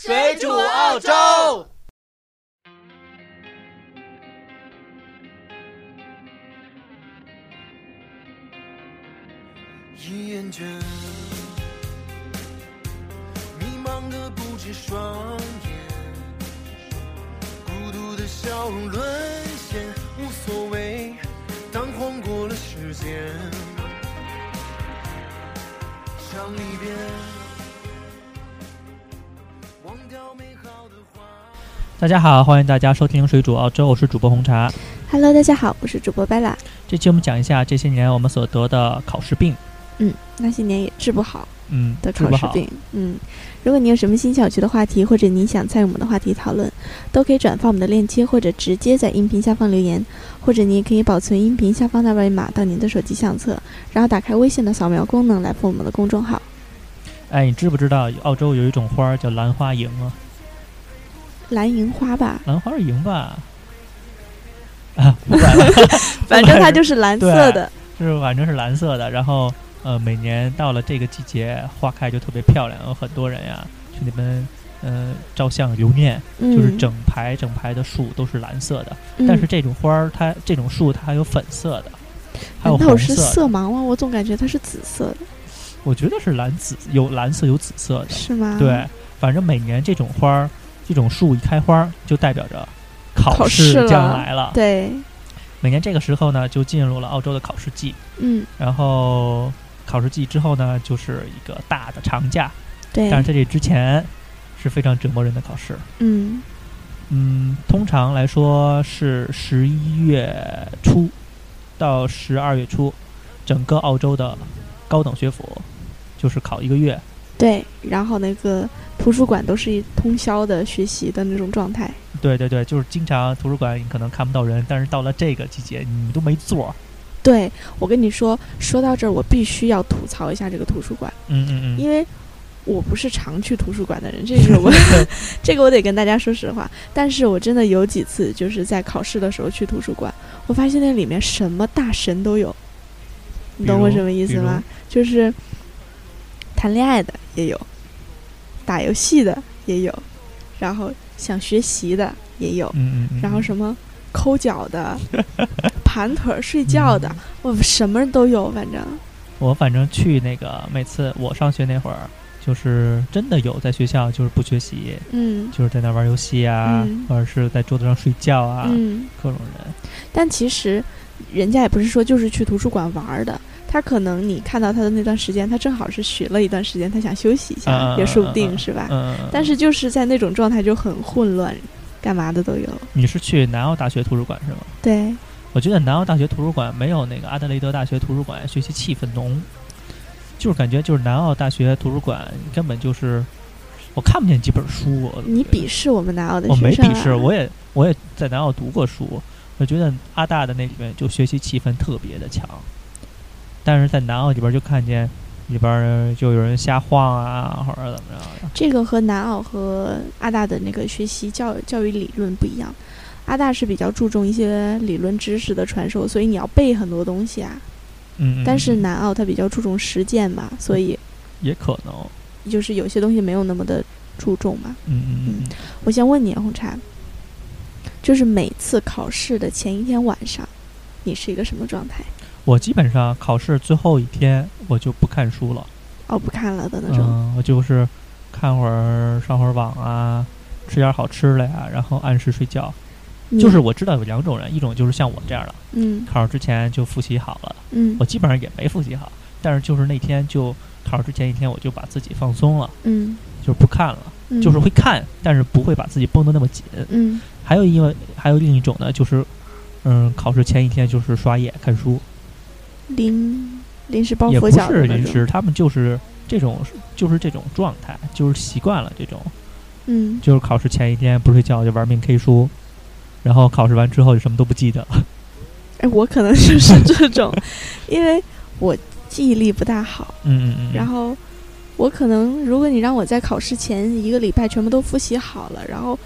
水煮澳洲。一眼间，迷茫的不止双眼，孤独的笑容沦陷，无所谓，当晃过了时间，想离别，大家好，欢迎大家收听水煮澳洲，我是主播红茶。Hello，大家好，我是主播 Bella。这期我们讲一下这些年我们所得的考试病，嗯，那些年也治不好嗯，的。考试病。嗯，如果你有什么新想学的话题，或者你想参与我们的话题讨论，都可以转发我们的链接，或者直接在音频下方留言，或者你也可以保存音频下方的二维码到您的手机相册，然后打开微信的扫描功能来封我们的公众号。哎，你知不知道澳洲有一种花儿叫兰花楹啊？蓝银花吧，蓝花银吧？啊，不管了，反正它就是蓝色的。就是反正是蓝色的。然后呃，每年到了这个季节，花开就特别漂亮，有很多人呀去那边呃照相留念，嗯，就是整排整排的树都是蓝色的。嗯，但是这种花儿，它这种树它还有粉色的，还有难道是。色盲吗？我总感觉它是紫色的，我觉得是蓝紫，有蓝色有紫色的。是吗？对，反正每年这种花儿，这种树一开花儿，就代表着考考试试将了来了。对，每年这个时候呢，就进入了澳洲的考试季。嗯，然后考试季之后呢，就是一个大的长假。对，但是在这之前是非常折磨人的考试。嗯嗯，通常来说是十一月初到十二月初，整个澳洲的高等学府就是考一个月。对，然后那个图书馆都是一通宵的学习的那种状态。对对对，就是经常图书馆你可能看不到人，但是到了这个季节，你都没座儿。对我跟你说，说到这儿，我必须要吐槽一下这个图书馆，嗯嗯嗯，因为我不是常去图书馆的人，这是我 这个我得跟大家说实话。但是我真的有几次就是在考试的时候去图书馆，我发现那里面什么大神都有，你懂我什么意思吗？就是谈恋爱的也有，打游戏的也有，然后想学习的也有，嗯嗯嗯，然后什么抠脚的、盘腿儿睡觉的，我什么都有，反正。我反正去那个每次我上学那会儿，就是真的有在学校就是不学习，嗯。就是在那玩游戏啊，嗯。或者是在桌子上睡觉啊，嗯。各种人。但其实人家也不是说就是去图书馆玩的，他可能你看到他的那段时间，他正好是学了一段时间，他想休息一下，也说不定是吧？嗯，但是就是在那种状态就很混乱，干嘛的都有。你是去南澳大学图书馆是吗？对，我觉得南澳大学图书馆没有那个阿德雷德大学图书馆学习气氛浓，就是感觉就是南澳大学图书馆根本就是我看不见几本书。你鄙视我们南澳的我没学生、啊？鄙视，我也我也在南澳读过书，我觉得阿大的那里面就学习气氛特别的强，但是在南澳里边就看见里边就有人瞎晃啊，或者怎么着的。这个和南澳和阿大的那个学习教教育理论不一样。阿大是比较注重一些理论知识的传授，所以你要背很多东西啊。嗯，嗯但是嗯南澳它比较注重实践嘛，所以也可能，就是有些东西没有那么的注重嘛。嗯嗯嗯嗯，我先问你啊，红茶，就是每次考试的前一天晚上，你是一个什么状态？我基本上考试最后一天我就不看书了，哦，不看了的那种。嗯，我就是看会儿上会儿网啊，吃点好吃的呀，然后按时睡觉。你就是我知道有两种人，一种就是像我这样的，嗯。考试之前就复习好了，嗯。我基本上也没复习好，但是就是那天就考试之前一天我就把自己放松了，嗯，就是不看了，嗯。就是会看，但是不会把自己绷得那么紧。嗯。还有因为还有另一种呢，就是嗯，考试前一天就是刷夜看书，临临时抱佛脚也不。是临时，他们就是这种就是这种状态，就是习惯了这种，嗯，就是考试前一天不睡觉就玩命 K 书，然后考试完之后就什么都不记得。哎，我可能就是这种，因为我记忆力不大好，嗯嗯嗯。然后我可能如果你让我在考试前一个礼拜全部都复习好了，然后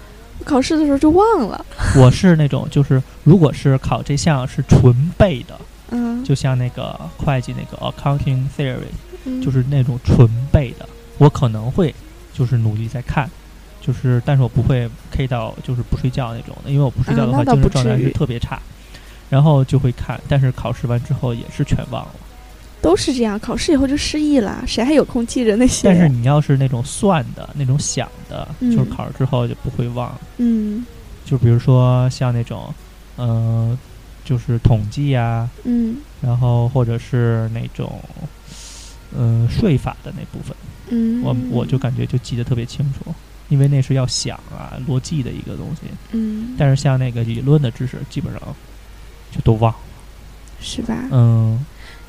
考试的时候就忘了。我是那种就是如果是考这项是纯背的，嗯，就像那个会计那个 accounting theory，嗯就是那种纯背的，我可能会就是努力在看，就是但是我不会 K 到就是不睡觉那种的，因为我不睡觉的话，精啊那倒不神状态是特别差。然后就会看，但是考试完之后也是全忘了。都是这样，考试以后就失忆了，谁还有空记着那些？但是你要是那种算的、那种想的，嗯就是考试之后就不会忘。嗯就比如说像那种，嗯、就是统计呀、嗯然后或者是那种，嗯、税法的那部分，嗯，我我就感觉就记得特别清楚，因为那是要想啊、逻辑的一个东西。嗯，但是像那个理论的知识，基本上就都忘了。是吧？嗯，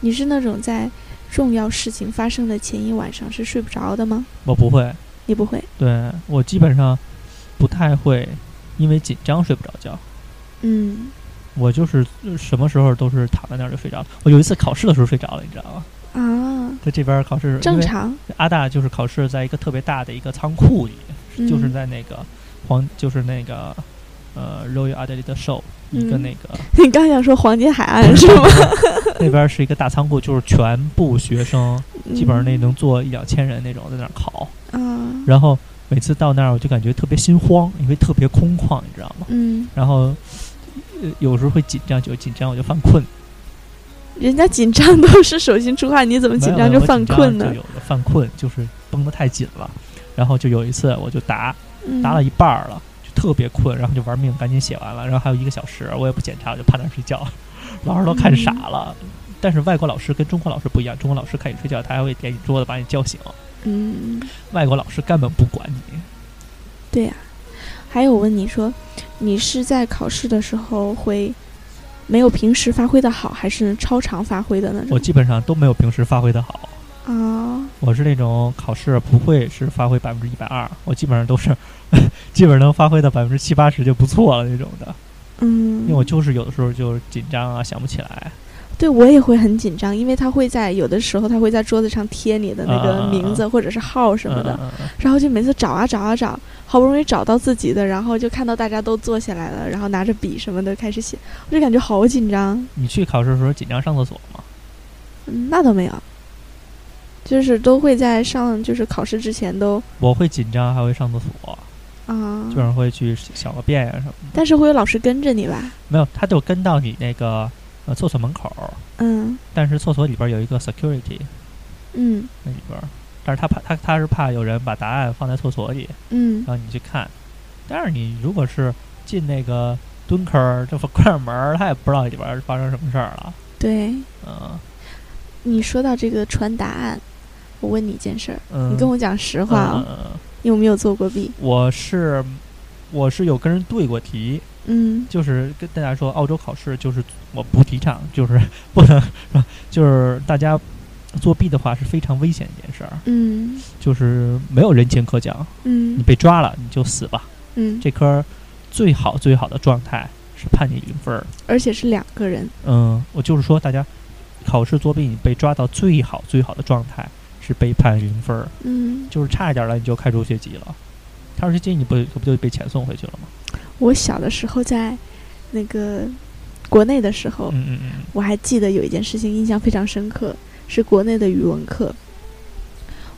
你是那种在重要事情发生的前一晚上是睡不着的吗？我不会，你不会？对我基本上不太会，因为紧张睡不着觉。嗯我就是呃什么时候都是躺在那儿就睡着了。我有一次考试的时候睡着了，你知道吗？啊，在这边考试，正常，阿大就是考试在一个特别大的一个仓库里，嗯就是在那个黄，就是那个呃 Royal Adelaide Show、一个嗯那个 你刚想说黄金海岸是吗？那边是一个大仓库，就是全部学生，基本上那嗯能坐一两千人那种在那儿考。啊，然后每次到那儿我就感觉特别心慌，因为特别空旷，你知道吗？嗯，然后呃有时候会紧张，就紧张我就犯困。人家紧张都是手心出汗，你怎么紧张就犯困呢？就有的犯困，就是绷得太紧了。然后就有一次我就答嗯答了一半儿了，就特别困，然后就玩命赶紧写完了，然后还有一个小时，我也不检查，我就趴那儿睡觉，老师都看傻了。但是外国老师跟中国老师不一样，中国老师看你睡觉，他还会点你桌子把你叫醒，嗯，外国老师根本不管你。对呀、还有我问你说，你是在考试的时候会没有平时发挥的好，还是超常发挥的那种？我基本上都没有平时发挥的好，啊，我是那种考试不会是发挥百分之一百二，我基本上都是 基本上能发挥到百分之七八十就不错了那种的，嗯，因为我就是有的时候就紧张啊，想不起来。对我也会很紧张，因为他会在有的时候他会在桌子上贴你的那个啊名字或者是号什么的，然后就每次找啊找啊找，好不容易找到自己的，然后就看到大家都坐下来了，然后拿着笔什么的开始写，我就感觉好紧张。你去考试的时候紧张上厕所吗？嗯，那倒没有，就是都会在上就是考试之前都我会紧张，还会上厕所，啊，基本上会去小个便呀、什么的。但是会有老师跟着你吧？没有，他就跟到你那个呃厕所门口儿，嗯但是厕所里边有一个 security 嗯那里边儿，但是他怕他他是怕有人把答案放在厕所里，嗯然后你去看。但是你如果是进那个蹲坑儿，这 关上门儿，他也不知道里边儿发生什么事儿了。对。嗯你说到这个传答案，我问你一件事儿，嗯，你跟我讲实话哦，嗯嗯嗯你有没有做过弊？我是我是有跟人对过题，嗯就是跟大家说，澳洲考试就是我不提倡，就是 不能，就是大家作弊的话是非常危险的一件事儿，嗯就是没有人情可讲，嗯你嗯被抓了你就死吧。嗯，这科最好最好的状态是判你零分儿。而且是两个人。嗯，我就是说，大家考试作弊，你被抓到最好最好的状态是被判零分儿，嗯，就是差一点儿了你就开除学籍了。开除学籍你不可不就被遣送回去了吗？我小的时候在那个国内的时候，嗯嗯嗯我还记得有一件事情印象非常深刻，是国内的语文课。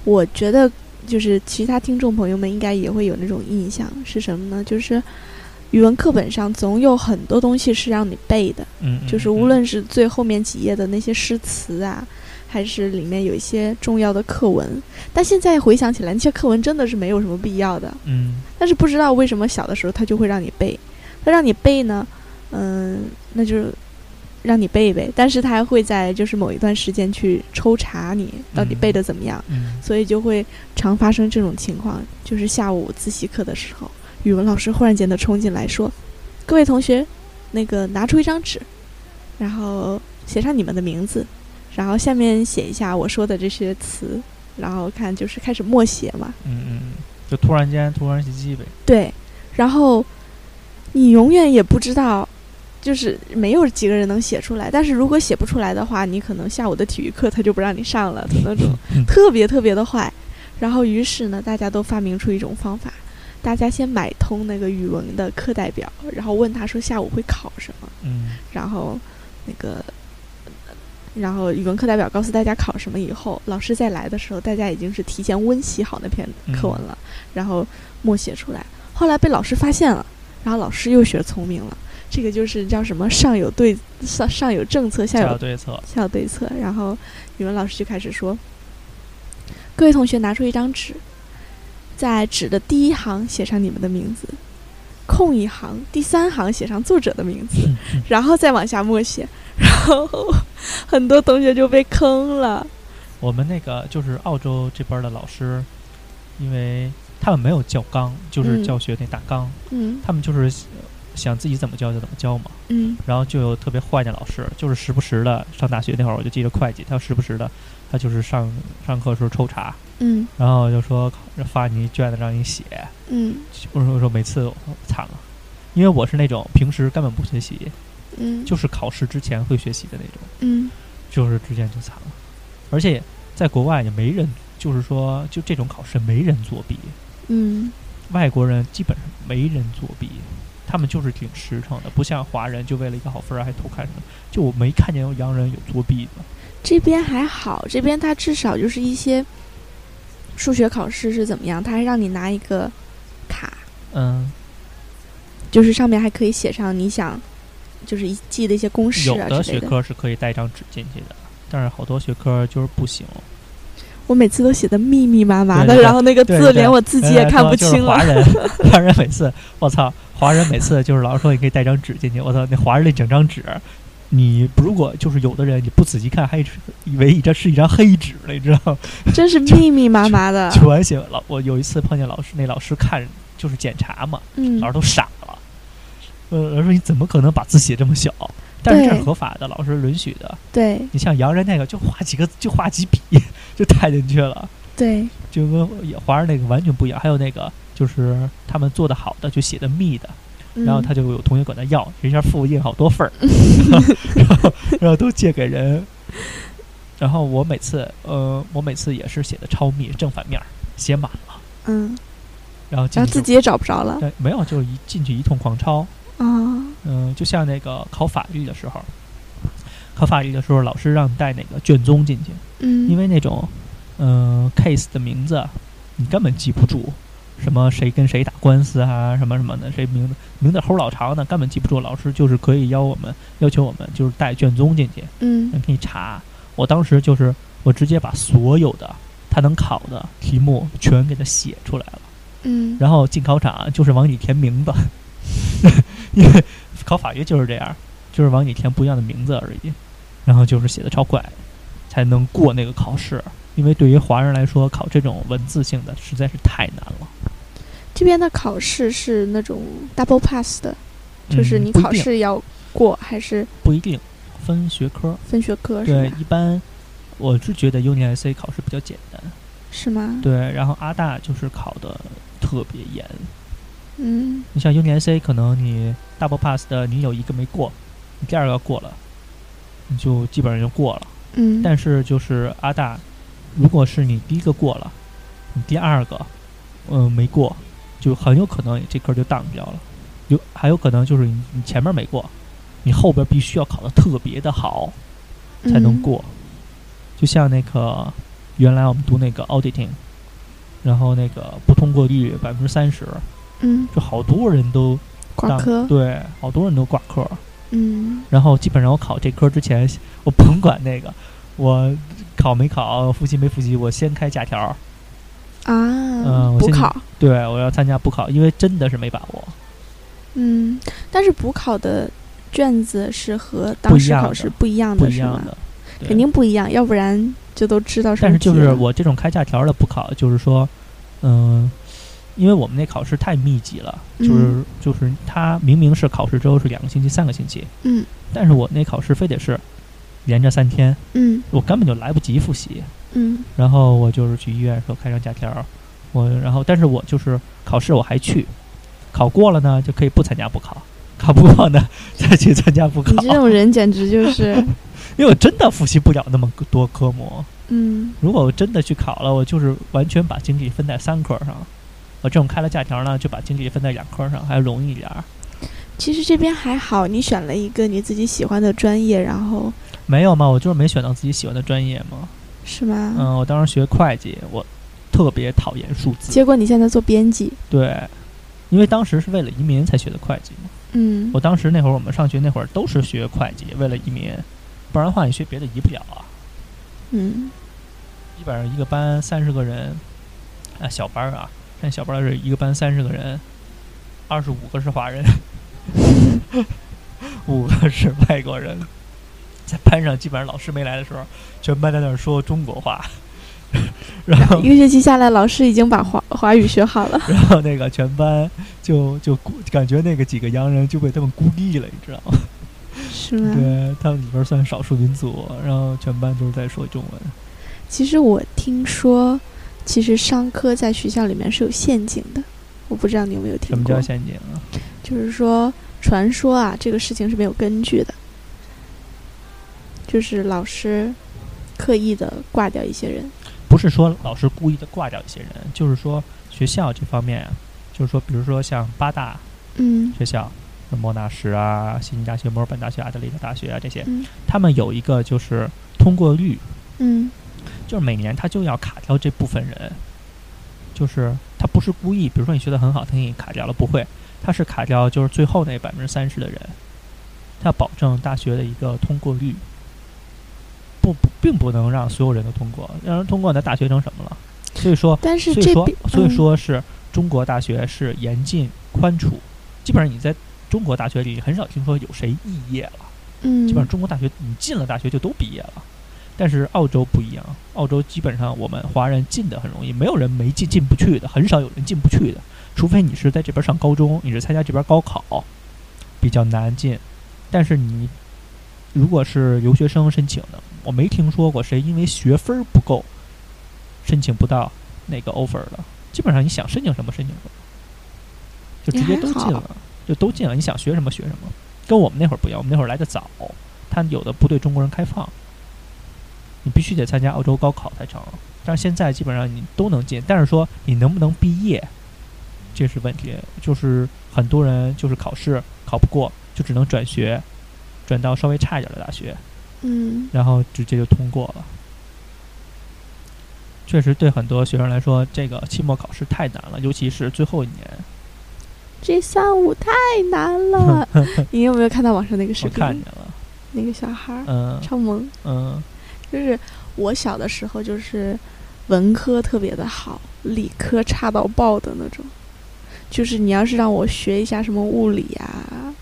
我觉得就是其他听众朋友们应该也会有那种印象，是什么呢？就是语文课本上总有很多东西是让你背的，就是无论是最后面几页的那些诗词啊，还是里面有一些重要的课文。但现在回想起来，那些课文真的是没有什么必要的。嗯。但是不知道为什么小的时候他就会让你背，他让你背呢，嗯，那就是让你背一背，但是他还会在就是某一段时间去抽查你到底嗯背的怎么样，嗯。所以就会常发生这种情况，就是下午自习课的时候，语文老师忽然间的冲进来说：“各位同学，那个拿出一张纸，然后写上你们的名字，然后下面写一下我说的这些词，然后看就是开始默写嘛。”嗯嗯嗯，就突然间突然袭击呗。对，然后你永远也不知道，就是没有几个人能写出来。但是如果写不出来的话，你可能下午的体育课他就不让你上了的那种，特别特别的坏。然后于是呢，大家都发明出一种方法，大家先买通那个语文的课代表，然后问他说下午会考什么，嗯然后那个然后语文课代表告诉大家考什么以后，老师再来的时候，大家已经是提前温习好那篇课文了，然后默写出来。后来被老师发现了，然后老师又学聪明了。这个就是叫什么？上有对上上有政策，下有对策，下有对策。然后语文老师就开始说：“各位同学，拿出一张纸，在纸的第一行写上你们的名字，空一行，第三行写上作者的名字，然后再往下默写。”然后很多同学就被坑了。我们那个就是澳洲这边的老师，因为他们没有教纲，就是教学那大纲，嗯，他们就是。想自己怎么教就怎么教嘛，嗯，然后就有特别坏的老师，就是时不时的上大学那会儿，我就记得会计，他时不时的，他就是上上课时候抽查，嗯，然后就说发你卷子让你写，嗯，我说我说每次惨了，因为我是那种平时根本不学习，嗯，就是考试之前会学习的那种，嗯，就是之前就惨了，而且在国外也没人，就是说就这种考试没人作弊，嗯，外国人基本上没人作弊。他们就是挺实诚的，不像华人就为了一个好分儿还偷看什么。就我没看见有洋人有作弊的。这边还好，这边他至少就是一些数学考试是怎么样？他还让你拿一个卡，嗯，就是上面还可以写上你想就是记的一些公式啊有的学科是可以带张纸进去的，但是好多学科就是不行。我每次都写的密密麻麻的，然后那个字连我自己也看不清了。华人，华人每次，我操！华人每次就是老师说你可以带张纸进去，我操！那华人那整张纸，你如果就是有的人你不仔细看，还以为一张是一张黑纸了，你知道吗？真是密密麻麻的，全写老。我有一次碰见老师，那老师看就是检查嘛，嗯，老师都傻了。呃，老师说你怎么可能把字写这么小？但是这是合法的，老师允许的。对，你像洋人那个就画几个，就画几笔就带进去了。对，就跟华人那个完全不一样。还有那个。就是他们做的好的就写的密的，然后他就有同学管他要，人家复印好多份儿，然后然后都借给人。然后我每次呃，我每次也是写的超密，正反面写满了。嗯，然后然后自己也找不着了。对，没有，就是一进去一通狂抄。啊，嗯，就像那个考法律的时候，考法律的时候，老师让你带那个卷宗进去。嗯，因为那种嗯 case 的名字你根本记不住。什么谁跟谁打官司啊？什么什么的，谁名字名字齁老长的，根本记不住。老师就是可以邀我们要求我们就是带卷宗进去，嗯，可以查。我当时就是我直接把所有的他能考的题目全给他写出来了，嗯，然后进考场就是往里填名字，因为考法律就是这样，就是往你填不一样的名字而已，然后就是写的超快，才能过那个考试。因为对于华人来说，考这种文字性的实在是太难了。这边的考试是那种 double pass 的，就是你考试要过还是不一定分学科？分学科对，一般我是觉得 UNIC 考试比较简单，是吗？对，然后阿大就是考的特别严。嗯，你像 UNIC，可能你 double pass 的你有一个没过，你第二个过了，你就基本上就过了。嗯，但是就是阿大，如果是你第一个过了，你第二个嗯没过。就很有可能这科就荡掉了，有还有可能就是你你前面没过，你后边必须要考的特别的好才能过。就像那个原来我们读那个 auditing，然后那个不通过率百分之三十，嗯，就好多人都挂科，对，好多人都挂科，嗯，然后基本上我考这科之前，我甭管那个我考没考，复习没复习，我先开假条。啊，嗯，补考，对，我要参加补考，因为真的是没把握。嗯，但是补考的卷子是和当时考试不一样的，是吗？肯定不一样，要不然就都知道。但是就是我这种开假条的补考，就是说，嗯，因为我们那考试太密集了，就是就是他明明是考试之后是两个星期、三个星期，嗯，但是我那考试非得是连着三天，嗯，我根本就来不及复习。嗯，然后我就是去医院说开张假条，我然后但是我就是考试我还去，考过了呢就可以不参加补考，考不过呢 再去参加补考。你这种人简直就是，因为我真的复习不了那么多科目。嗯，如果我真的去考了，我就是完全把精力分在三科上。我这种开了假条呢，就把精力分在两科上，还容易一点。其实这边还好，你选了一个你自己喜欢的专业，然后没有嘛，我就是没选到自己喜欢的专业嘛。是吗？嗯，我当时学会计，我特别讨厌数字。结果你现在做编辑，对，因为当时是为了移民才学的会计嘛。嗯我当时那会儿我们上学那会儿都是学会计，为了移民，不然的话你学别的移不了啊。嗯基本上一个班三十个人，啊小班儿啊，看小班儿是一个班三十个人，二十五个是华人，五个是外国人。在班上基本上老师没来的时候，全班在那儿说中国话，然后一个学期下来，老师已经把华华语学好了。然后那个全班就就感觉那个几个洋人就被他们孤立了，你知道吗？是吗？对他们里边算少数民族，然后全班都是在说中文。其实我听说，其实商科在学校里面是有陷阱的，我不知道你有没有听过什么叫。陷阱啊？就是说，传说啊，这个事情是没有根据的，就是老师刻意的挂掉一些人。不是说老师故意的挂掉一些人，就是说学校这方面啊，就是说，比如说像八大嗯学校，莫纳什啊、悉尼大学、墨尔本大学、阿德里德大学啊这些，嗯他们有一个就是通过率，嗯就是每年他就要卡掉这部分人，就是他不是故意，比如说你学的很好，他给你卡掉了，不会，他是卡掉就是最后那百分之三十的人，他要保证大学的一个通过率，不不并不能让所有人都通过，让人通过那大学成什么了？所以说，但是所以说，所以嗯说是中国大学是严禁宽处，基本上你在中国大学里很少听说有谁肄业了。嗯，基本上中国大学你进了大学就都毕业了，但是澳洲不一样，澳洲基本上我们华人进的很容易，没有人没进进不去的，很少有人进不去的，除非你是在这边上高中，你是参加这边高考，比较难进。但是你如果是留学生申请的，我没听说过谁因为学分儿不够申请不到那个 offer 的，基本上你想申请什么申请什么，就直接都进了，就都进了，你想学什么学什么。跟我们那会儿不一样，我们那会儿来的早，他有的不对中国人开放，你必须得参加澳洲高考才成。但是现在基本上你都能进，但是说你能不能毕业，这是问题。就是很多人就是考试考不过，就只能转学，转到稍微差一点的大学，嗯然后直接就通过了。确实对很多学生来说，这个期末考试太难了，尤其是最后一年。这三五太难了。你有没有看到网上那个视频我看频见？了，那个小孩儿嗯超萌，嗯，就是我小的时候就是文科特别的好，理科差到爆的那种。就是你要是让我学一下什么物理啊，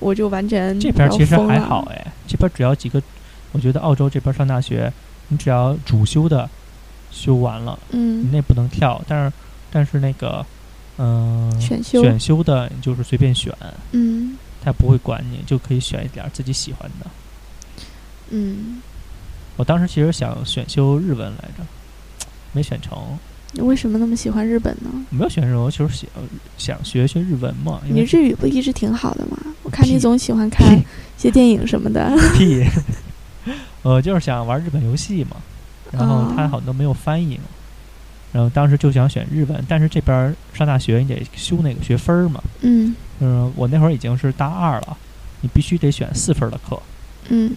我就完全这边其实还好哎，这边只要几个，我觉得澳洲这边上大学，你只要主修的修完了，你嗯，那不能跳，但是但是那个嗯、选修选修的你就是随便选，嗯他不会管你，就可以选一点自己喜欢的。嗯，我当时其实想选修日文来着，没选成，你为什么那么喜欢日本呢？没有选日文，我就是想想学学日文嘛，你日语不一直挺好的吗？我看你总喜欢 看一些电影什么的。屁，我就是想玩日本游戏嘛，然后它哦好多没有翻译嘛，然后当时就想选日文，但是这边上大学你得修那个学分嘛，嗯嗯，我那会儿已经是大二了，你必须得选四分的课，嗯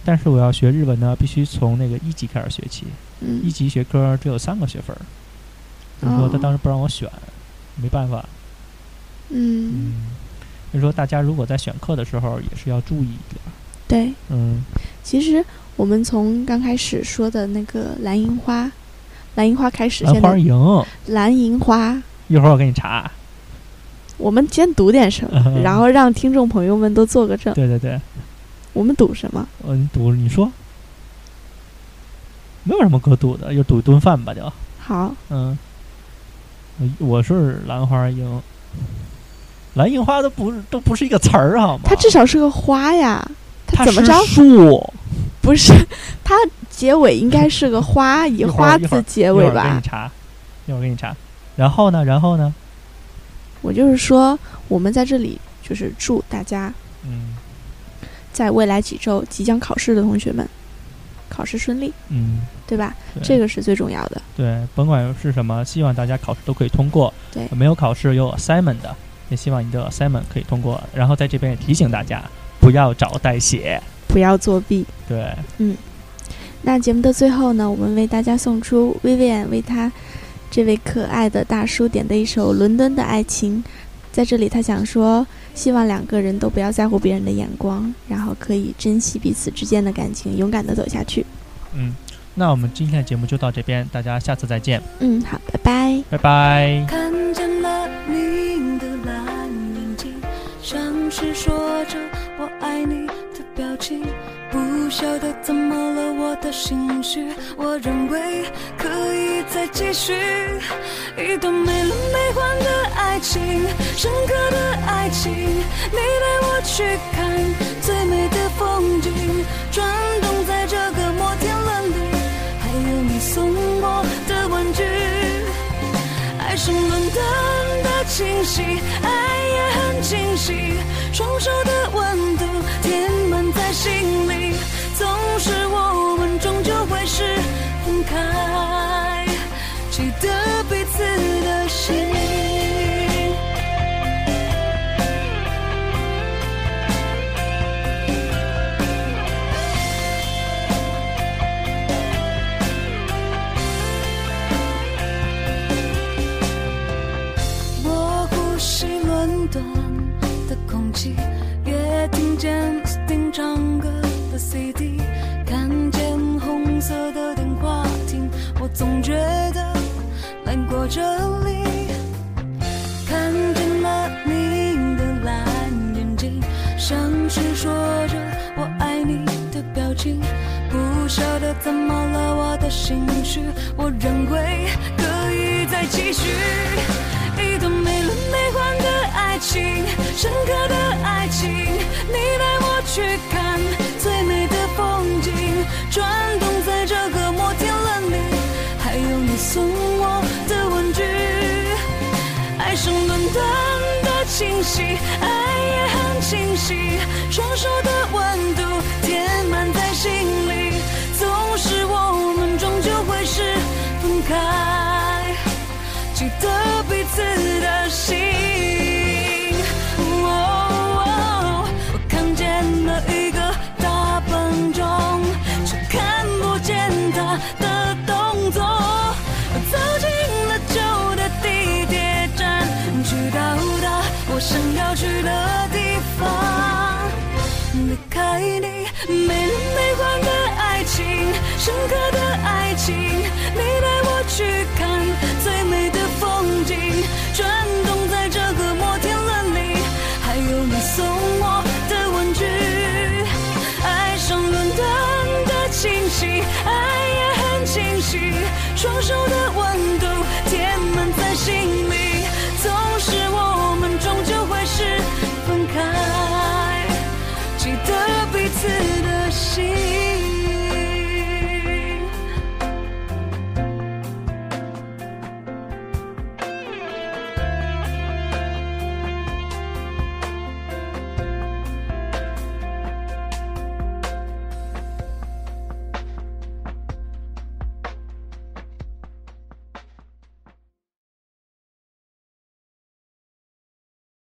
但是我要学日文呢，必须从那个一级开始学起，嗯。一级学科只有三个学分儿，所以说他哦当时不让我选，没办法，嗯，嗯，所以说大家如果在选课的时候也是要注意一点，对。嗯，其实我们从刚开始说的那个蓝银花，蓝银花开始，蓝花营，蓝银花，一会儿我给你查，我们先读点什么，嗯 然后让听众朋友们都做个证。对对对。我们赌什么？呃，赌你说，没有什么可赌的，就赌一顿饭吧，就好，嗯。我我是兰花樱，蓝樱花都不是都不是一个词儿好吗？它至少是个花呀，它怎么着是？树？不是，它结尾应该是个花，以 花字结一会儿给你。查，一会儿给你查。然后呢？然后呢？我就是说，我们在这里就是祝大家嗯在未来几周即将考试的同学们考试顺利，嗯，对吧？对这个是最重要的。对，甭管是什么，希望大家考试都可以通过。对没有考试有 assignment 的，也希望你的 assignment 可以通过。然后在这边也提醒大家，不要找代写，不要作弊。对，嗯那节目的最后呢，我们为大家送出 Vivian 为他这位可爱的大叔点的一首《伦敦的爱情》。在这里，他想说，希望两个人都不要在乎别人的眼光，然后可以珍惜彼此之间的感情，勇敢的走下去。嗯，那我们今天的节目就到这边，大家下次再见，嗯，好，拜拜。拜拜。看见了你的蓝眼睛，像是说着我爱你的表情。不晓得怎么了，我的心绪，我认为可以再继续一段没轮没奂的爱情，深刻的爱情。你带我去看最美的风景，转动在这个摩天轮里，还有你送我的玩具。爱上伦敦的清晰，爱也很清晰，双手的温度填满在心里。这里。看见了你的蓝眼睛，像是说着我爱你的表情。不晓得怎么了，我的心绪，我认为可以再继续一段没轮没奂的爱情，深刻的爱情。你带我去看最美的风景，转动在这个摩天轮里，还有你送。爱上伦敦的清晰，爱也很清晰，双手的温度送我的玩具爱上伦敦的清晰爱也很清晰双手的